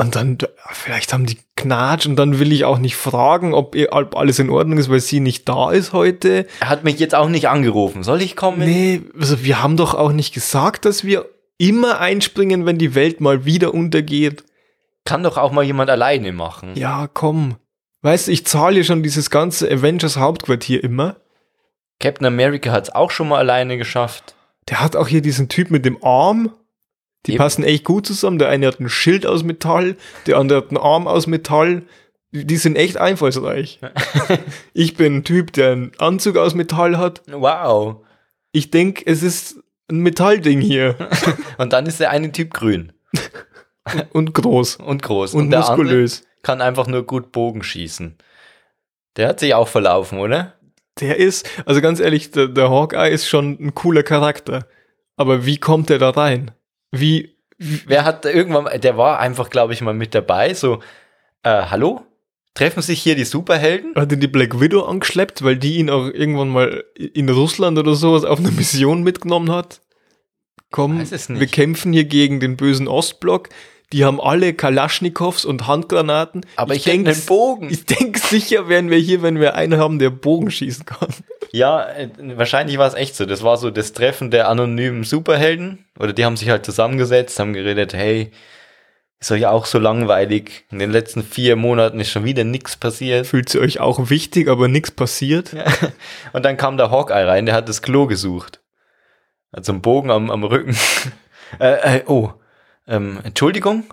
Und dann, vielleicht haben die Knatsch und dann will ich auch nicht fragen, ob, alles in Ordnung ist, weil sie nicht da ist heute. er hat mich jetzt auch nicht angerufen. Soll ich kommen? Nee, also wir haben doch auch nicht gesagt, dass wir immer einspringen, wenn die Welt mal wieder untergeht. Kann doch auch mal jemand alleine machen. Ja, komm. Weißt du, ich zahle ja schon dieses ganze Avengers Hauptquartier immer. Captain America hat es auch schon mal alleine geschafft. Der hat auch hier diesen Typ mit dem Arm. Die Eben. passen echt gut zusammen. Der eine hat ein Schild aus Metall, der andere hat einen Arm aus Metall. Die sind echt einfallsreich. ich bin ein Typ, der einen Anzug aus Metall hat. Wow. Ich denke, es ist ein Metallding hier. Und dann ist der eine Typ grün Und groß. und groß. Und, der andere muskulös. kann einfach nur gut Bogen schießen. Der hat sich auch verlaufen, oder? Der ist, also ganz ehrlich, der, der Hawkeye ist schon ein cooler Charakter. Aber wie kommt der da rein? Wie, wie Wer hat da irgendwann, der war einfach, glaube ich, mal mit dabei, so, äh, hallo? Treffen sich hier die Superhelden? hat ihn die Black Widow angeschleppt, weil die ihn auch irgendwann mal in Russland oder sowas auf eine Mission mitgenommen hat? Komm, wir kämpfen hier gegen den bösen Ostblock. Die haben alle Kalaschnikows und Handgranaten. Aber ich, denke einen Bogen. Ich denke sicher wären wir hier, wenn wir einen haben, der Bogen schießen kann. Ja, äh, wahrscheinlich war es echt so. Das war so das Treffen der anonymen Superhelden. Oder die haben sich halt zusammengesetzt, haben geredet, hey, ist euch auch so langweilig. In den letzten vier Monaten ist schon wieder nichts passiert. Fühlt sie euch auch wichtig, aber nichts passiert? Und dann kam der Hawkeye rein, der hat das Klo gesucht. Hat so einen Bogen am, am Rücken. äh, äh, oh, ähm, Entschuldigung,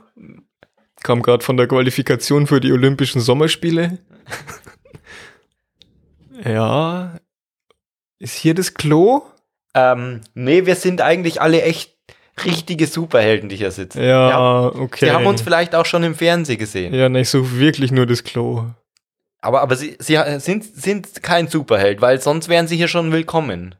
Kam gerade von der Qualifikation für die Olympischen Sommerspiele. ja. Ist hier das Klo? Ähm, nee, wir sind eigentlich alle echt richtige Superhelden, die hier sitzen. Ja, okay. Sie haben uns vielleicht auch schon im Fernsehen gesehen. Ja, ne, ich suche wirklich nur das Klo. Aber, aber sie, sie sind, sind kein Superheld, weil sonst wären sie hier schon willkommen.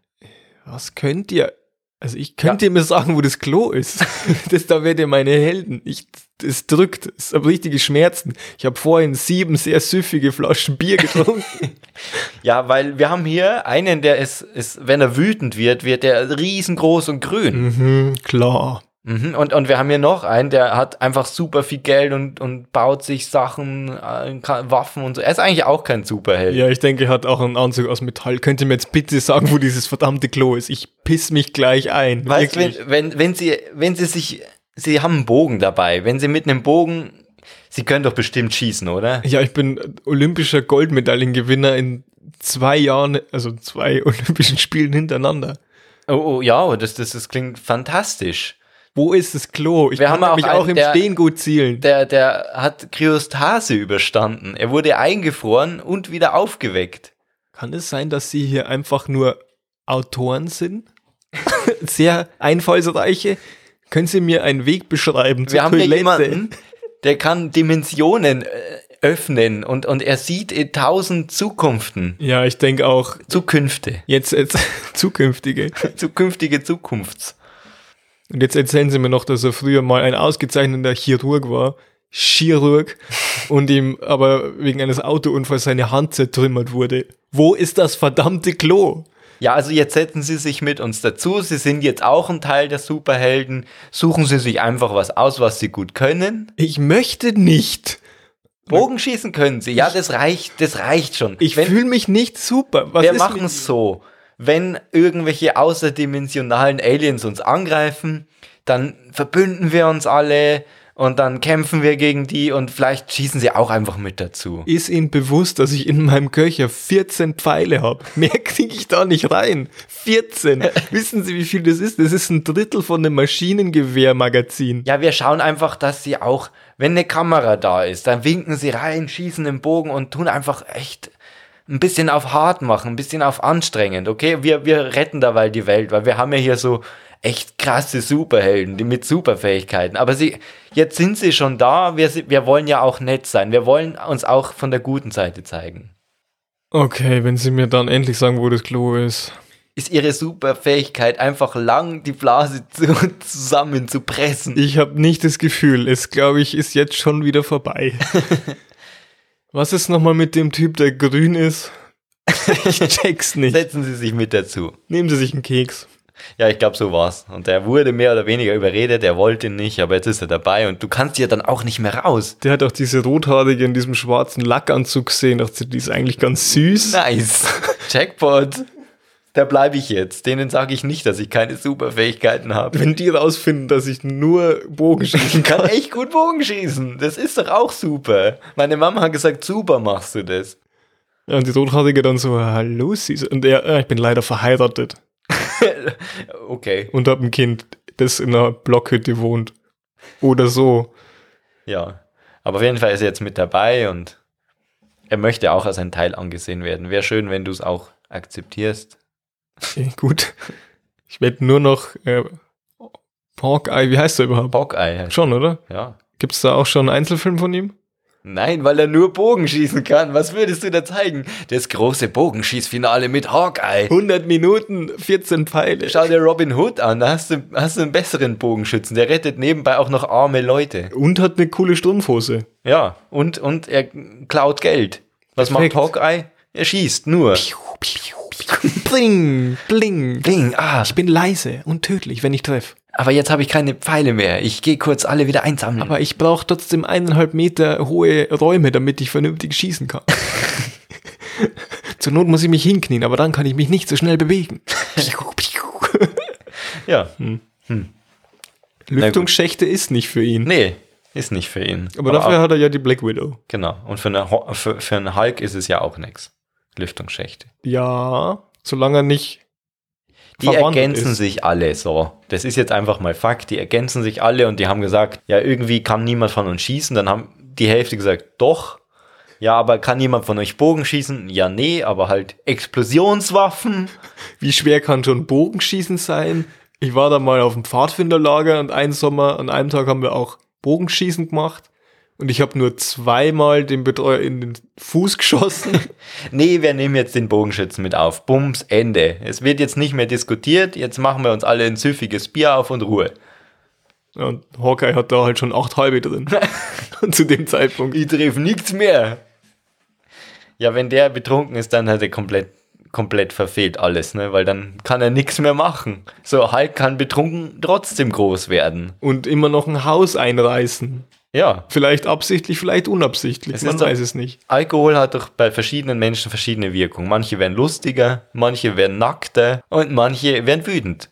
Was könnt ihr? Also ich könnte ja. mir sagen, wo das Klo ist. das da werdet ihr meine Helden. Ich, es drückt, es habe richtige Schmerzen. Ich habe vorhin sieben sehr süffige Flaschen Bier getrunken. ja, weil wir haben hier einen, der ist, ist, wenn er wütend wird, wird er riesengroß und grün. Mhm, klar. Mhm, und, und wir haben hier noch einen, der hat einfach super viel Geld und, und baut sich Sachen, äh, Waffen und so. Er ist eigentlich auch kein Superheld. Ja, ich denke, er hat auch einen Anzug aus Metall. Könnt ihr mir jetzt bitte sagen, wo dieses verdammte Klo ist? Ich piss mich gleich ein. Weißt du, wenn, wenn, wenn sie, wenn sie sich, sie haben einen Bogen dabei. Wenn sie mit einem Bogen, sie können doch bestimmt schießen, oder? Ja, ich bin olympischer Goldmedaillengewinner in zwei Jahren, also zwei Olympischen Spielen hintereinander. Oh, oh ja, das, das, das klingt fantastisch. Wo ist das Klo? Ich Wir kann haben mich auch, auch im der, Stehen gut zielen. Der, der hat Kryostase überstanden. Er wurde eingefroren und wieder aufgeweckt. Kann es sein, dass Sie hier einfach nur Autoren sind? Sehr einfallsreiche. Können Sie mir einen Weg beschreiben Wir haben Toilette? jemanden, der kann Dimensionen äh, öffnen und, und er sieht in tausend Zukunften. Ja, ich denke auch. Zukünfte. Jetzt, jetzt zukünftige. Zukünftige Zukunfts. Und jetzt erzählen sie mir noch, dass er früher mal ein ausgezeichneter Chirurg war. Chirurg. und ihm aber wegen eines Autounfalls seine Hand zertrümmert wurde. Wo ist das verdammte Klo? Ja, also jetzt setzen Sie sich mit uns dazu. Sie sind jetzt auch ein Teil der Superhelden. Suchen Sie sich einfach was aus, was Sie gut können. Ich möchte nicht. Bogenschießen können Sie. Ja, das reicht, das reicht schon. Ich fühle mich nicht super. Was wir machen es so wenn irgendwelche außerdimensionalen Aliens uns angreifen, dann verbünden wir uns alle und dann kämpfen wir gegen die und vielleicht schießen sie auch einfach mit dazu. Ist Ihnen bewusst, dass ich in meinem Köcher 14 Pfeile habe? Mehr kriege ich da nicht rein. 14. Wissen Sie, wie viel das ist? Das ist ein Drittel von einem Maschinengewehrmagazin. Ja, wir schauen einfach, dass sie auch, wenn eine Kamera da ist, dann winken sie rein, schießen den Bogen und tun einfach echt ein bisschen auf hart machen, ein bisschen auf anstrengend, okay? Wir, wir retten dabei die Welt, weil wir haben ja hier so echt krasse Superhelden, die mit Superfähigkeiten. Aber sie, jetzt sind sie schon da, wir, wir wollen ja auch nett sein, wir wollen uns auch von der guten Seite zeigen. Okay, wenn Sie mir dann endlich sagen, wo das Klo ist. Ist Ihre Superfähigkeit einfach lang, die Blase zu, zusammen zu pressen? Ich habe nicht das Gefühl, es glaube ich ist jetzt schon wieder vorbei. Was ist nochmal mit dem Typ, der grün ist? ich check's nicht. Setzen Sie sich mit dazu. Nehmen Sie sich einen Keks. Ja, ich glaube, so war's. Und der wurde mehr oder weniger überredet, er wollte nicht, aber jetzt ist er dabei und du kannst ja dann auch nicht mehr raus. Der hat auch diese rothaarige in diesem schwarzen Lackanzug gesehen, dachte, die ist eigentlich ganz süß. Nice. Jackpot da bleibe ich jetzt. Denen sage ich nicht, dass ich keine Superfähigkeiten habe. Wenn die rausfinden, dass ich nur Bogenschießen kann. kann echt gut Bogenschießen. Das ist doch auch super. Meine Mama hat gesagt, super machst du das. Ja, und die Rothaarige dann so, hallo, Süß. Und er, äh, ich bin leider verheiratet. okay. Und hab ein Kind, das in einer Blockhütte wohnt. Oder so. Ja. Aber auf jeden Fall ist er jetzt mit dabei und er möchte auch als ein Teil angesehen werden. Wäre schön, wenn du es auch akzeptierst. Okay, gut. Ich werde nur noch äh, Hawkeye, wie heißt der überhaupt? Hawkeye. Schon, oder? Ja. Gibt es da auch schon einen Einzelfilm von ihm? Nein, weil er nur Bogen schießen kann. Was würdest du da zeigen? Das große Bogenschießfinale mit Hawkeye. 100 Minuten, 14 Pfeile. Schau dir Robin Hood an, da hast du, hast du einen besseren Bogenschützen. Der rettet nebenbei auch noch arme Leute. Und hat eine coole Strumpfhose. Ja, und, und er klaut Geld. Was Perfekt. macht Hawkeye? Er schießt nur. Piu, piu. Bling, bling, bling. Ah, ich bin leise und tödlich, wenn ich treffe. Aber jetzt habe ich keine Pfeile mehr. Ich gehe kurz alle wieder einsammeln. Aber ich brauche trotzdem eineinhalb Meter hohe Räume, damit ich vernünftig schießen kann. Zur Not muss ich mich hinknien, aber dann kann ich mich nicht so schnell bewegen. ja. Hm. Hm. Lüftungsschächte ist nicht für ihn. Nee, ist nicht für ihn. Aber, aber dafür hat er ja die Black Widow. Genau. Und für, eine, für, für einen Hulk ist es ja auch nichts. Lüftungsschächte. Ja, solange er nicht. Die ergänzen ist. sich alle so. Das ist jetzt einfach mal Fakt. Die ergänzen sich alle und die haben gesagt, ja, irgendwie kann niemand von uns schießen. Dann haben die Hälfte gesagt, doch. Ja, aber kann jemand von euch Bogen schießen? Ja, nee, aber halt Explosionswaffen. Wie schwer kann schon Bogenschießen sein? Ich war da mal auf dem Pfadfinderlager und einen Sommer, an einem Tag haben wir auch Bogenschießen gemacht. Und ich habe nur zweimal den Betreuer in den Fuß geschossen. Nee, wir nehmen jetzt den Bogenschützen mit auf. Bums, Ende. Es wird jetzt nicht mehr diskutiert. Jetzt machen wir uns alle ein süffiges Bier auf und Ruhe. Und Hawkeye hat da halt schon acht halbe drin. zu dem Zeitpunkt. Ich treffe nichts mehr. Ja, wenn der betrunken ist, dann hat er komplett, komplett verfehlt alles, ne? Weil dann kann er nichts mehr machen. So, Hulk kann betrunken trotzdem groß werden. Und immer noch ein Haus einreißen. Ja. Vielleicht absichtlich, vielleicht unabsichtlich. Es Man doch- weiß es nicht. Alkohol hat doch bei verschiedenen Menschen verschiedene Wirkungen. Manche werden lustiger, manche werden nackter und manche werden wütend.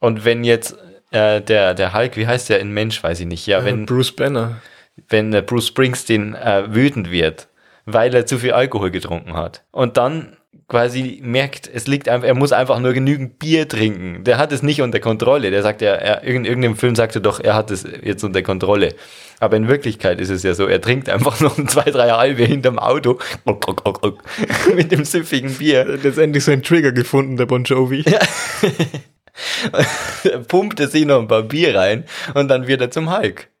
Und wenn jetzt äh, der, der Hulk, wie heißt der in Mensch, weiß ich nicht, ja, wenn, Bruce Banner. wenn äh, Bruce Springsteen äh, wütend wird, weil er zu viel Alkohol getrunken hat und dann quasi merkt, es liegt einfach, er muss einfach nur genügend Bier trinken. Der hat es nicht unter Kontrolle. Der sagt ja, er, in irgendeinem Film sagt er doch, er hat es jetzt unter Kontrolle. Aber in Wirklichkeit ist es ja so, er trinkt einfach noch ein, zwei, drei halbe hinterm Auto mit dem süffigen Bier. Er hat letztendlich seinen Trigger gefunden, der Bon Jovi. pumpt er sich noch ein paar Bier rein und dann wird er zum Hulk.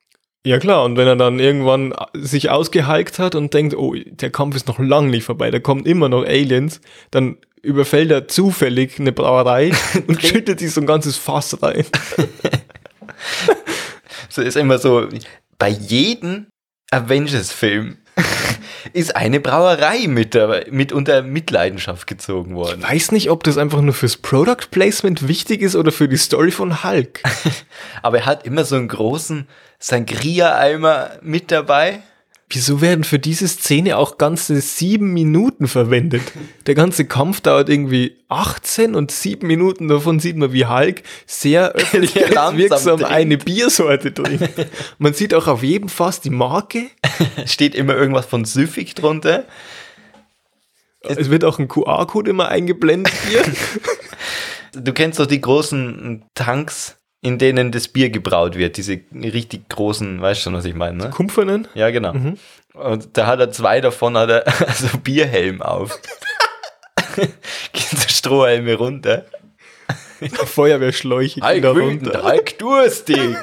Ja klar, und wenn er dann irgendwann sich ausgehalkt hat und denkt, oh, der Kampf ist noch lang nicht vorbei, da kommen immer noch Aliens, dann überfällt er zufällig eine Brauerei und schüttet sich so ein ganzes Fass rein. So ist immer so, bei jedem Avengers-Film ist eine Brauerei mit, der, mit unter Mitleidenschaft gezogen worden. Weiß nicht, ob das einfach nur fürs Product Placement wichtig ist oder für die Story von Hulk. Aber er hat immer so einen großen Sangria-Eimer mit dabei. Wieso werden für diese Szene auch ganze sieben Minuten verwendet? Der ganze Kampf dauert irgendwie 18 und sieben Minuten davon sieht man, wie Hulk sehr öffentlichkeitswirksam trinkt. eine Biersorte trinkt. Man sieht auch auf jedem Fass die Marke. Steht immer irgendwas von süffig drunter. Es wird auch ein QR-Code immer eingeblendet hier. Du kennst doch die großen Tanks, in denen das Bier gebraut wird. Diese richtig großen, weißt schon, was ich meine, ne? Kumpfernen. Ja, genau. Und da hat er zwei davon, hat er also Bierhelm auf. Gehen so Strohhelme runter. Feuerwehrschläuche gehen da runter. Hulk durstig.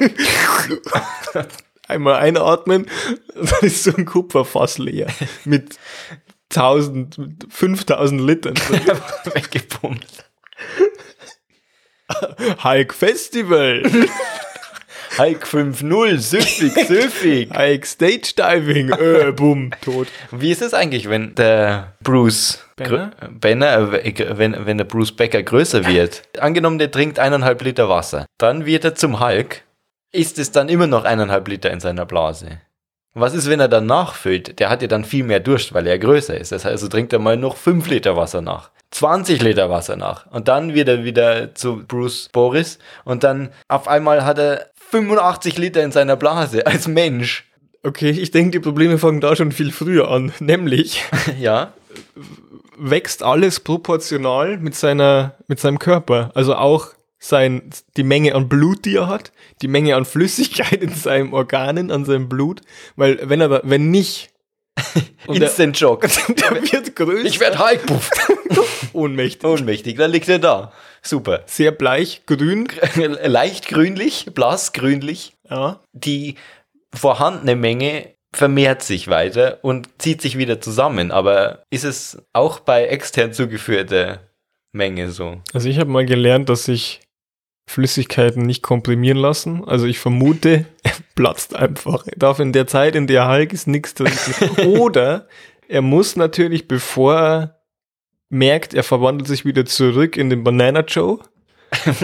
Einmal einatmen, dann ist so ein Kupferfass leer. Mit 1000, mit 5000 Litern. Weggepumpt. Hulk Festival. Hulk 5-0, süffig, süffig. Hulk Stage Diving. Äh, bumm, tot. Wie ist es eigentlich, wenn der Bruce Banner? Banner, äh, wenn, wenn der Bruce Becker größer wird? Angenommen, der trinkt eineinhalb Liter Wasser. Dann wird er zum Hulk. Ist es dann immer noch eineinhalb Liter in seiner Blase? Was ist, wenn er dann nachfüllt? Der hat ja dann viel mehr Durst, weil er größer ist. Das heißt, also trinkt er mal noch 5 Liter Wasser nach. 20 Liter Wasser nach. Und dann wird er wieder zu Bruce Boris. Und dann auf einmal hat er 85 Liter in seiner Blase als Mensch. Okay, ich denke, die Probleme fangen da schon viel früher an. Nämlich Ja. wächst alles proportional mit seiner, mit seinem Körper. Also auch sein, die Menge an Blut, die er hat, die Menge an Flüssigkeit in seinen Organen, an seinem Blut. Weil wenn er, da, wenn nicht, Instant Shock. der wird größer, Ich werde Hulk, ohnmächtig. Ohnmächtig, dann liegt er da. Super. Sehr bleich, grün. Leicht grünlich, blass grünlich. Ja. Die vorhandene Menge vermehrt sich weiter und zieht sich wieder zusammen. Aber ist es auch bei extern zugeführter Menge so? Also ich habe mal gelernt, dass sich Flüssigkeiten nicht komprimieren lassen. Also ich vermute, er platzt einfach. Er darf in der Zeit, in der Hulk ist, nichts drin. Oder er muss natürlich, bevor er merkt, er verwandelt sich wieder zurück in den Banana Joe,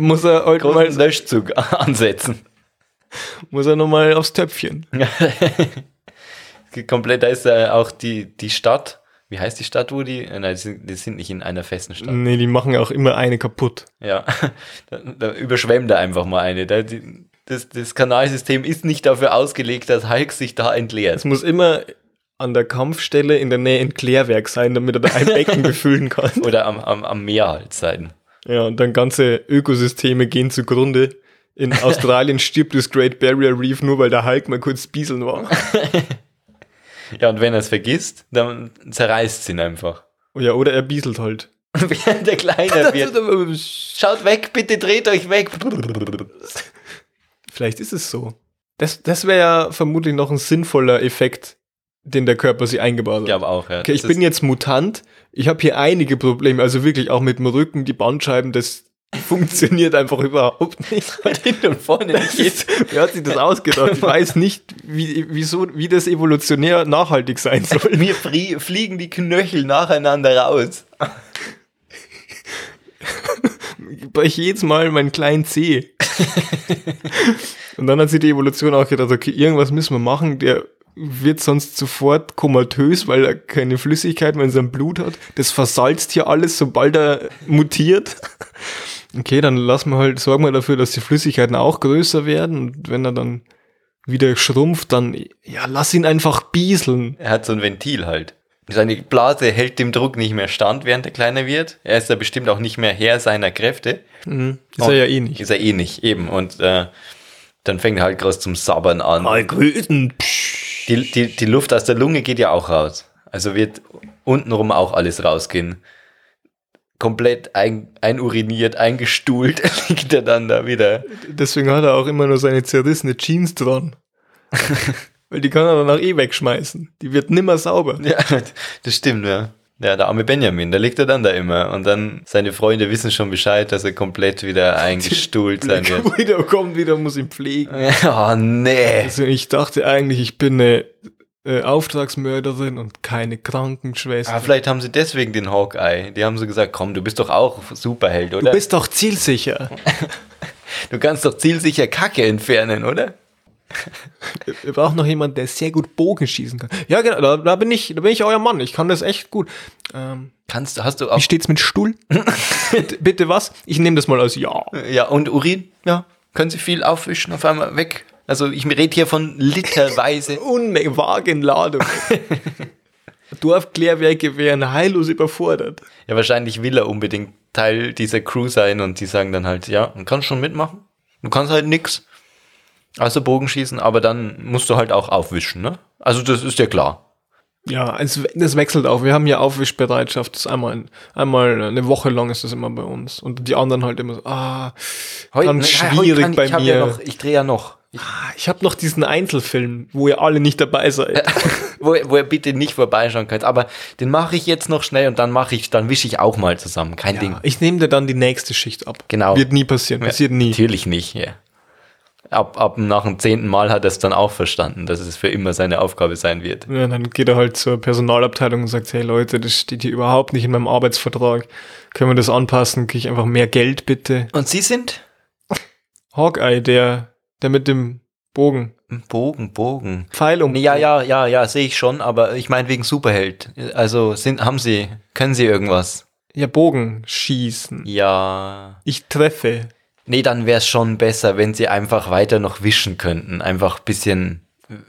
muss er halt mal, Löschzug ansetzen. muss er nochmal aufs Töpfchen. Komplett, da ist äh, auch die, die Stadt. Wie heißt die Stadt, wo die? Äh, Nein, die sind, die sind nicht in einer festen Stadt. Nee, die machen auch immer eine kaputt. Ja, da, da überschwemmt er einfach mal eine. Da, die, das, das Kanalsystem ist nicht dafür ausgelegt, dass Hulk sich da entleert. Es muss immer an der Kampfstelle in der Nähe ein Klärwerk sein, damit er da ein Becken befüllen kann. Oder am, am, am Meer halt sein. Ja, und dann ganze Ökosysteme gehen zugrunde. In Australien stirbt das Great Barrier Reef nur, weil der Hulk mal kurz bieseln war. Ja, und wenn er es vergisst, dann zerreißt es ihn einfach. Ja, oder er bieselt halt. Während der kleiner wird. Schaut weg, bitte dreht euch weg. Vielleicht ist es so. Das, das wäre ja vermutlich noch ein sinnvoller Effekt, den der Körper sich eingebaut hat. Ich glaube auch, ja. Okay, ich Das bin jetzt Mutant. Ich habe hier einige Probleme, also wirklich auch mit dem Rücken, die Bandscheiben, das funktioniert einfach überhaupt nicht. Und hinten und vorne nicht. ist, wer hat sich das ausgedacht? Ich weiß nicht, wie, wieso, wie das evolutionär nachhaltig sein soll. Mir flie fliegen die Knöchel nacheinander raus. Brech jedes Mal meinen kleinen Zeh. Und dann hat sich die Evolution auch gedacht, okay, irgendwas müssen wir machen, der wird sonst sofort komatös, weil er keine Flüssigkeit mehr in seinem Blut hat. Das versalzt hier alles, sobald er mutiert. Okay, dann lassen wir halt, sorgen wir dafür, dass die Flüssigkeiten auch größer werden. Und wenn er dann wieder schrumpft, dann, ja, lass ihn einfach bieseln. Er hat so ein Ventil halt. Seine Blase hält dem Druck nicht mehr stand, während er kleiner wird. Er ist da bestimmt auch nicht mehr Herr seiner Kräfte. Mhm. Ist er ja eh nicht. Ist er eh nicht, eben. Und äh, dann fängt er halt groß zum Sabbern an. Mal grüßen. Die, die, die Luft aus der Lunge geht ja auch raus. Also wird untenrum auch alles rausgehen. Komplett ein, einuriniert, eingestuhlt liegt er dann da wieder. Deswegen hat er auch immer nur seine zerrissene Jeans dran. Weil die kann er danach eh wegschmeißen. Die wird nimmer sauber. Ja, das stimmt, ja. Ja, der arme Benjamin, da liegt er dann da immer. Und dann seine Freunde wissen schon Bescheid, dass er komplett wieder eingestuhlt sein wird. Wieder kommt wieder, muss ihn pflegen. Oh, nee. Also ich dachte eigentlich, ich bin eine äh, Auftragsmörderin und keine Krankenschwester. Aber vielleicht haben sie deswegen den Hawkeye. Die haben so gesagt, komm, du bist doch auch Superheld, oder? du bist doch zielsicher. du kannst doch zielsicher Kacke entfernen, oder? Wir brauchen noch jemanden, der sehr gut Bogen schießen kann. Ja, genau, da, da bin ich, da bin ich euer Mann. Ich kann das echt gut. Ähm, Kannst du, hast du wie auch. steht's mit Stuhl? bitte, bitte was? Ich nehme das mal als Ja. Ja, und Urin? Ja. Können sie viel aufwischen, auf einmal weg. Also ich rede hier von literweise. Unmenge Wagenladung. Dorfklärwerke wären heillos überfordert. Ja, wahrscheinlich will er unbedingt Teil dieser Crew sein und die sagen dann halt, ja, du kannst schon mitmachen. Du kannst halt nix. Also Bogenschießen, aber dann musst du halt auch aufwischen, ne? Also das ist ja klar. Ja, es, das wechselt auch. Wir haben ja Aufwischbereitschaft. Das ist einmal, einmal eine Woche lang ist das immer bei uns. Und die anderen halt immer so, ah, ganz schwierig bei ich mir. Ja noch, ich drehe ja noch. Ich, Ah, ich habe noch diesen Einzelfilm, wo ihr alle nicht dabei seid. wo, wo ihr bitte nicht vorbeischauen könnt. Aber den mache ich jetzt noch schnell und dann mache ich, dann wische ich auch mal zusammen. Kein Ding. Ja, ich nehme dir dann die nächste Schicht ab. Genau. Wird nie passieren. Passiert nie. Natürlich nicht, ja. Ab, ab nach dem zehnten Mal hat er es dann auch verstanden, dass es für immer seine Aufgabe sein wird. Ja, dann geht er halt zur Personalabteilung und sagt, hey Leute, das steht hier überhaupt nicht in meinem Arbeitsvertrag. Können wir das anpassen? Kriege ich einfach mehr Geld bitte? Und Sie sind? Hawkeye, der, der mit dem Bogen. Bogen, Bogen. Pfeil um. Nee, ja, ja, ja, ja, sehe ich schon, aber ich meine wegen Superheld. Also sind, haben Sie, können Sie irgendwas? Ja, Bogen schießen. Ja. Ich treffe. Nee, dann wäre es schon besser, wenn Sie einfach weiter noch wischen könnten. Einfach ein bisschen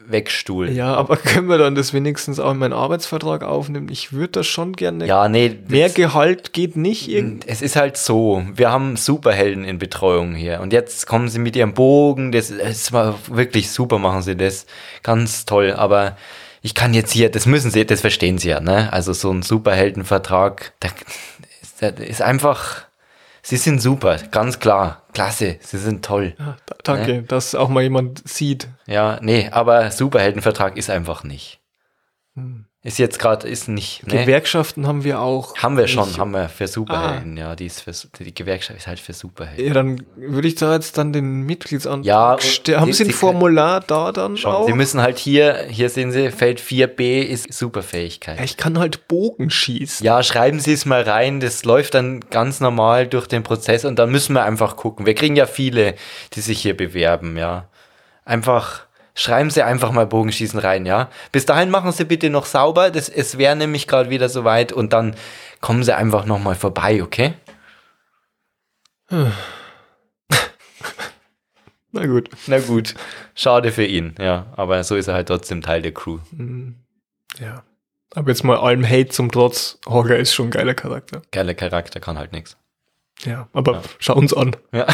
wegstuhlen. Ja, aber können wir dann das wenigstens auch in meinen Arbeitsvertrag aufnehmen? Ich würde das schon gerne. Ja, nee. Mehr das- Gehalt geht nicht irgendwie. Es ist halt so, wir haben Superhelden in Betreuung hier und jetzt kommen sie mit ihrem Bogen, das ist wirklich super, machen sie das, ganz toll, aber ich kann jetzt hier, das müssen sie, das verstehen sie ja, ne? Also so ein Superheldenvertrag, da ist, da ist einfach, sie sind super, ganz klar, klasse, sie sind toll. Ja, da- danke, dass auch mal jemand sieht. Ja, nee, aber Superheldenvertrag ist einfach nicht. Ist jetzt gerade, ist nicht, ne? Gewerkschaften haben wir auch. Haben wir schon, nicht. haben wir für Superhelden, ja, die ist für, die Gewerkschaft ist halt für Superhelden. Ja, dann würde ich da jetzt dann den Mitgliedsantrag Ja, stellen. Haben Sie- ein Formular da dann Schon. auch? Sie müssen halt hier, hier sehen Sie, Feld 4b ist Superfähigkeit. ja, ich kann halt Bogen schießen. Ja, schreiben Sie es mal rein, das läuft dann ganz normal durch den Prozess und dann müssen wir einfach gucken. Wir kriegen ja viele, die sich hier bewerben, ja. Einfach, schreiben Sie einfach mal Bogenschießen rein, ja. Bis dahin machen Sie bitte noch sauber, das, es wäre nämlich gerade wieder soweit und dann kommen Sie einfach nochmal vorbei, okay? Na gut. Na gut, schade für ihn, ja. Aber so ist er halt trotzdem Teil der Crew. Ja. Aber jetzt mal allem Hate zum Trotz. Hawker ist schon ein geiler Charakter. Geiler Charakter, kann halt nichts. Ja, aber schau uns an. Ja.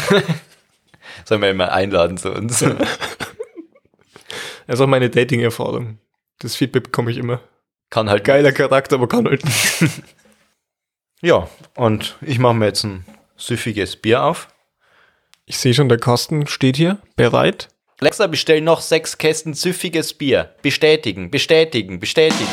Sollen wir ihn mal einladen zu uns? Das ist auch meine Dating-Erfahrung. Das Feedback bekomme ich immer. Kann halt Geiler Charakter, aber kann halt nicht. Ja, und ich mache mir jetzt ein süffiges Bier auf. Ich sehe schon, der Kasten steht hier, bereit. Alexa, bestell noch sechs Kästen süffiges Bier. Bestätigen, bestätigen, bestätigen.